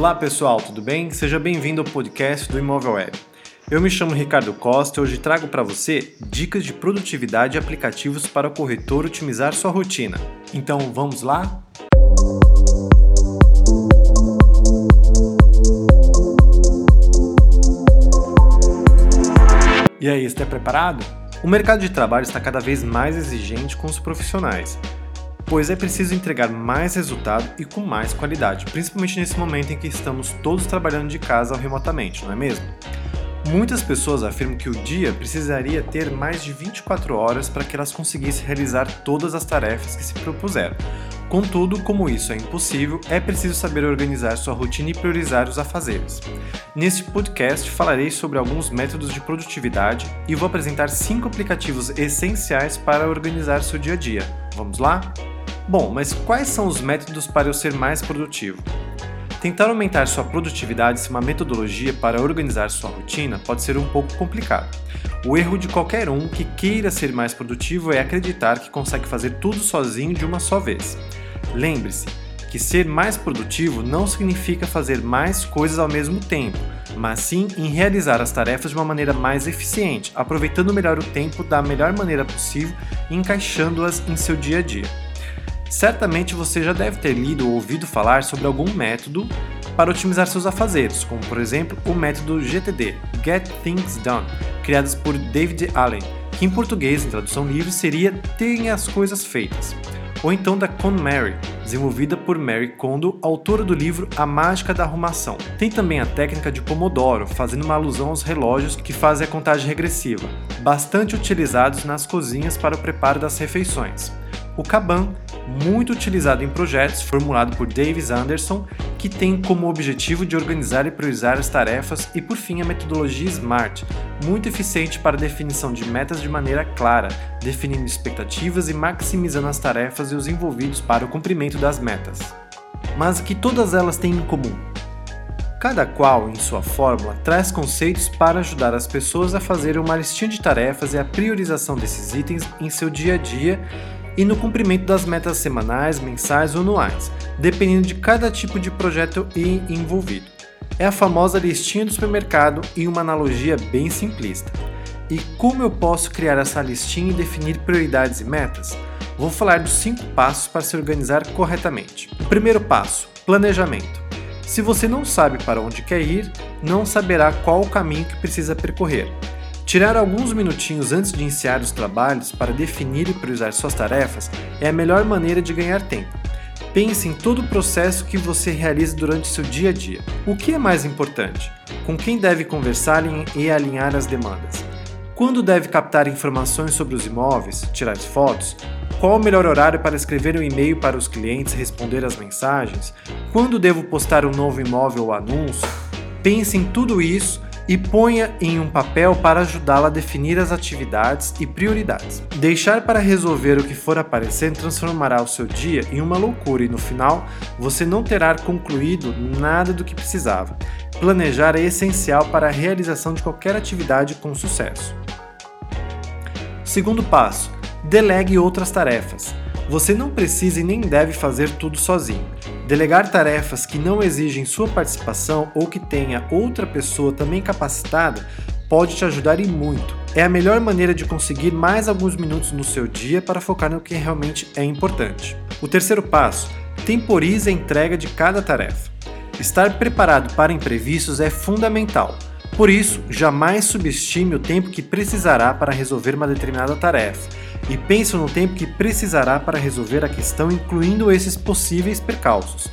Olá pessoal, tudo bem? Seja bem-vindo ao podcast do Imóvel Web. Eu me chamo Ricardo Costa e hoje trago para você dicas de produtividade e aplicativos para o corretor otimizar sua rotina. Então vamos lá? E aí, está preparado? O mercado de trabalho está cada vez mais exigente com os profissionais pois é preciso entregar mais resultado e com mais qualidade, principalmente nesse momento em que estamos todos trabalhando de casa ou remotamente, não é mesmo? Muitas pessoas afirmam que o dia precisaria ter mais de 24 horas para que elas conseguissem realizar todas as tarefas que se propuseram. Contudo, como isso é impossível, é preciso saber organizar sua rotina e priorizar os afazeres. Neste podcast falarei sobre alguns métodos de produtividade e vou apresentar cinco aplicativos essenciais para organizar seu dia a dia. Vamos lá? Bom, mas quais são os métodos para eu ser mais produtivo? Tentar aumentar sua produtividade sem uma metodologia para organizar sua rotina pode ser um pouco complicado. O erro de qualquer um que queira ser mais produtivo é acreditar que consegue fazer tudo sozinho de uma só vez. Lembre-se que ser mais produtivo não significa fazer mais coisas ao mesmo tempo, mas sim em realizar as tarefas de uma maneira mais eficiente, aproveitando melhor o tempo da melhor maneira possível e encaixando-as em seu dia a dia. Certamente você já deve ter lido ou ouvido falar sobre algum método para otimizar seus afazeres, como por exemplo o método GTD, Get Things Done, criado por David Allen, que em português, em tradução livre, seria Tenha as Coisas Feitas. Ou então da KonMari, desenvolvida por Mary Kondo, autora do livro A Mágica da Arrumação. Tem também a técnica de Pomodoro, fazendo uma alusão aos relógios que fazem a contagem regressiva, bastante utilizados nas cozinhas para o preparo das refeições. O Kanban muito utilizado em projetos, formulado por Davis Anderson, que tem como objetivo de organizar e priorizar as tarefas, e por fim a metodologia SMART, muito eficiente para a definição de metas de maneira clara, definindo expectativas e maximizando as tarefas e os envolvidos para o cumprimento das metas. Mas o que todas elas têm em comum? Cada qual, em sua fórmula, traz conceitos para ajudar as pessoas a fazerem uma listinha de tarefas e a priorização desses itens em seu dia a dia e no cumprimento das metas semanais, mensais ou anuais, dependendo de cada tipo de projeto e envolvido. É a famosa listinha do supermercado e uma analogia bem simplista. E como eu posso criar essa listinha e definir prioridades e metas? Vou falar dos cinco passos para se organizar corretamente. O primeiro passo: planejamento. Se você não sabe para onde quer ir, não saberá qual o caminho que precisa percorrer. Tirar alguns minutinhos antes de iniciar os trabalhos para definir e priorizar suas tarefas é a melhor maneira de ganhar tempo. Pense em todo o processo que você realiza durante seu dia a dia. O que é mais importante? Com quem deve conversar e alinhar as demandas? Quando deve captar informações sobre os imóveis, tirar fotos? Qual o melhor horário para escrever um e-mail para os clientes e responder às mensagens? Quando devo postar um novo imóvel ou anúncio? Pense em tudo isso e ponha em um papel para ajudá-la a definir as atividades e prioridades. Deixar para resolver o que for aparecendo transformará o seu dia em uma loucura e no final você não terá concluído nada do que precisava. Planejar é essencial para a realização de qualquer atividade com sucesso. Segundo passo: delegue outras tarefas. Você não precisa e nem deve fazer tudo sozinho. Delegar tarefas que não exigem sua participação ou que tenha outra pessoa também capacitada pode te ajudar e muito. É a melhor maneira de conseguir mais alguns minutos no seu dia para focar no que realmente é importante. O terceiro passo: temporize a entrega de cada tarefa. Estar preparado para imprevistos é fundamental. Por isso, jamais subestime o tempo que precisará para resolver uma determinada tarefa e pense no tempo que precisará para resolver a questão, incluindo esses possíveis percalços.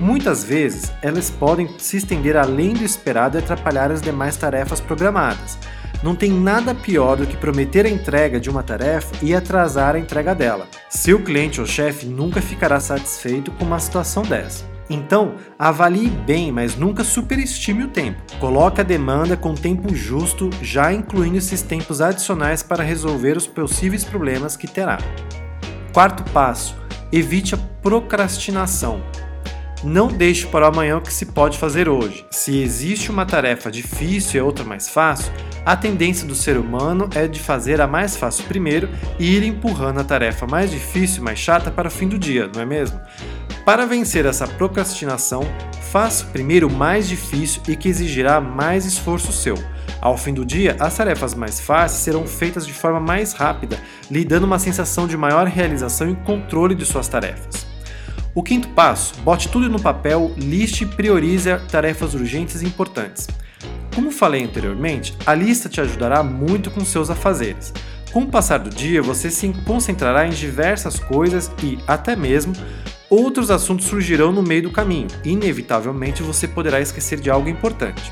Muitas vezes, elas podem se estender além do esperado e atrapalhar as demais tarefas programadas. Não tem nada pior do que prometer a entrega de uma tarefa e atrasar a entrega dela. Seu cliente ou chefe nunca ficará satisfeito com uma situação dessa. Então, avalie bem, mas nunca superestime o tempo. Coloque a demanda com tempo justo, já incluindo esses tempos adicionais para resolver os possíveis problemas que terá. Quarto passo: evite a procrastinação. Não deixe para amanhã o que se pode fazer hoje. Se existe uma tarefa difícil e outra mais fácil, a tendência do ser humano é de fazer a mais fácil primeiro e ir empurrando a tarefa mais difícil e mais chata para o fim do dia, não é mesmo? Para vencer essa procrastinação, faça primeiro o mais difícil e que exigirá mais esforço seu. Ao fim do dia, as tarefas mais fáceis serão feitas de forma mais rápida, lhe dando uma sensação de maior realização e controle de suas tarefas. O quinto passo: bote tudo no papel, liste e priorize tarefas urgentes e importantes. Como falei anteriormente, a lista te ajudará muito com seus afazeres. Com o passar do dia, você se concentrará em diversas coisas e, até mesmo, outros assuntos surgirão no meio do caminho. Inevitavelmente, você poderá esquecer de algo importante.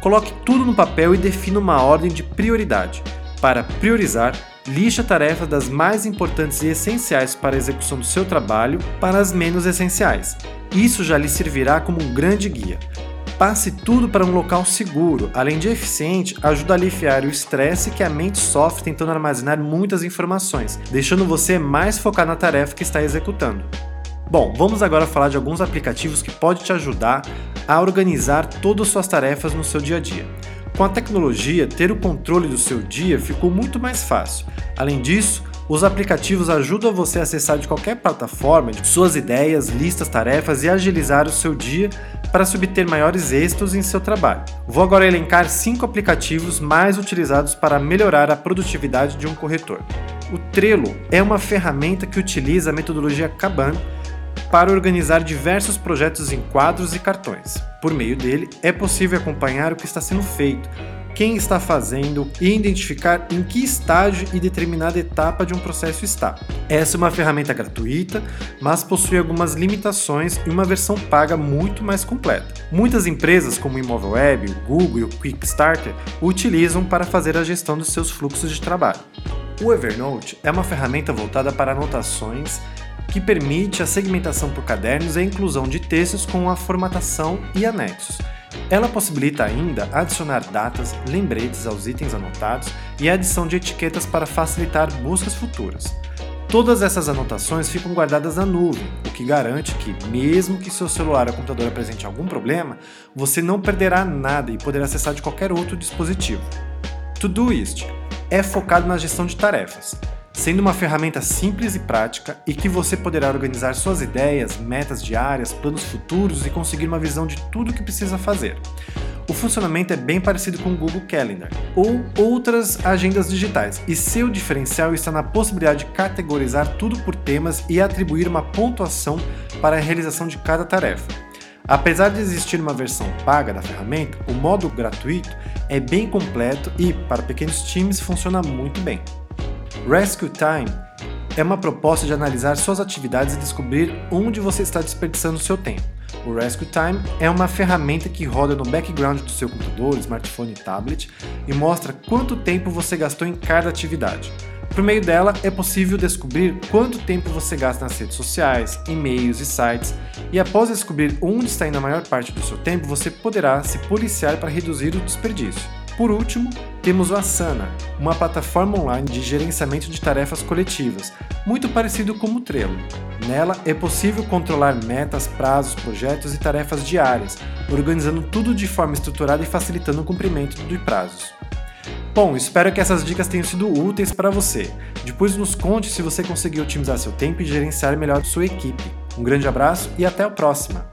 Coloque tudo no papel e defina uma ordem de prioridade. Para priorizar, lixe a tarefa das mais importantes e essenciais para a execução do seu trabalho para as menos essenciais. Isso já lhe servirá como um grande guia. Passe tudo para um local seguro. Além de eficiente, ajuda a aliviar o estresse que a mente sofre tentando armazenar muitas informações, deixando você mais focado na tarefa que está executando. Bom, vamos agora falar de alguns aplicativos que podem te ajudar a organizar todas as suas tarefas no seu dia a dia. Com a tecnologia, ter o controle do seu dia ficou muito mais fácil. Além disso, os aplicativos ajudam você a acessar de qualquer plataforma suas ideias, listas, tarefas e agilizar o seu dia para se obter maiores êxitos em seu trabalho. Vou agora elencar cinco aplicativos mais utilizados para melhorar a produtividade de um corretor. O Trello é uma ferramenta que utiliza a metodologia Kanban para organizar diversos projetos em quadros e cartões. Por meio dele, é possível acompanhar o que está sendo feito, quem está fazendo e identificar em que estágio e determinada etapa de um processo está. Essa é uma ferramenta gratuita, mas possui algumas limitações e uma versão paga muito mais completa. Muitas empresas, como o Imóvel Web, o Google e o Quickstarter, utilizam para fazer a gestão dos seus fluxos de trabalho. O Evernote é uma ferramenta voltada para anotações que permite a segmentação por cadernos e a inclusão de textos com a formatação e anexos ela possibilita ainda adicionar datas, lembretes aos itens anotados e a adição de etiquetas para facilitar buscas futuras. Todas essas anotações ficam guardadas na nuvem, o que garante que, mesmo que seu celular ou computador apresente algum problema, você não perderá nada e poderá acessar de qualquer outro dispositivo. Todoist é focado na gestão de tarefas sendo uma ferramenta simples e prática e que você poderá organizar suas ideias, metas diárias, planos futuros e conseguir uma visão de tudo o que precisa fazer. O funcionamento é bem parecido com o Google Calendar ou outras agendas digitais, e seu diferencial está na possibilidade de categorizar tudo por temas e atribuir uma pontuação para a realização de cada tarefa. Apesar de existir uma versão paga da ferramenta, o modo gratuito é bem completo e, para pequenos times, funciona muito bem. Rescue Time é uma proposta de analisar suas atividades e descobrir onde você está desperdiçando seu tempo. O Rescue Time é uma ferramenta que roda no background do seu computador, smartphone e tablet e mostra quanto tempo você gastou em cada atividade. Por meio dela, é possível descobrir quanto tempo você gasta nas redes sociais, e-mails e sites, e após descobrir onde está indo a maior parte do seu tempo, você poderá se policiar para reduzir o desperdício. Por último, temos o Asana, uma plataforma online de gerenciamento de tarefas coletivas, muito parecido com o Trello. Nela é possível controlar metas, prazos, projetos e tarefas diárias, organizando tudo de forma estruturada e facilitando o cumprimento de prazos. Bom, espero que essas dicas tenham sido úteis para você. Depois nos conte se você conseguiu otimizar seu tempo e gerenciar melhor sua equipe. Um grande abraço e até a próxima!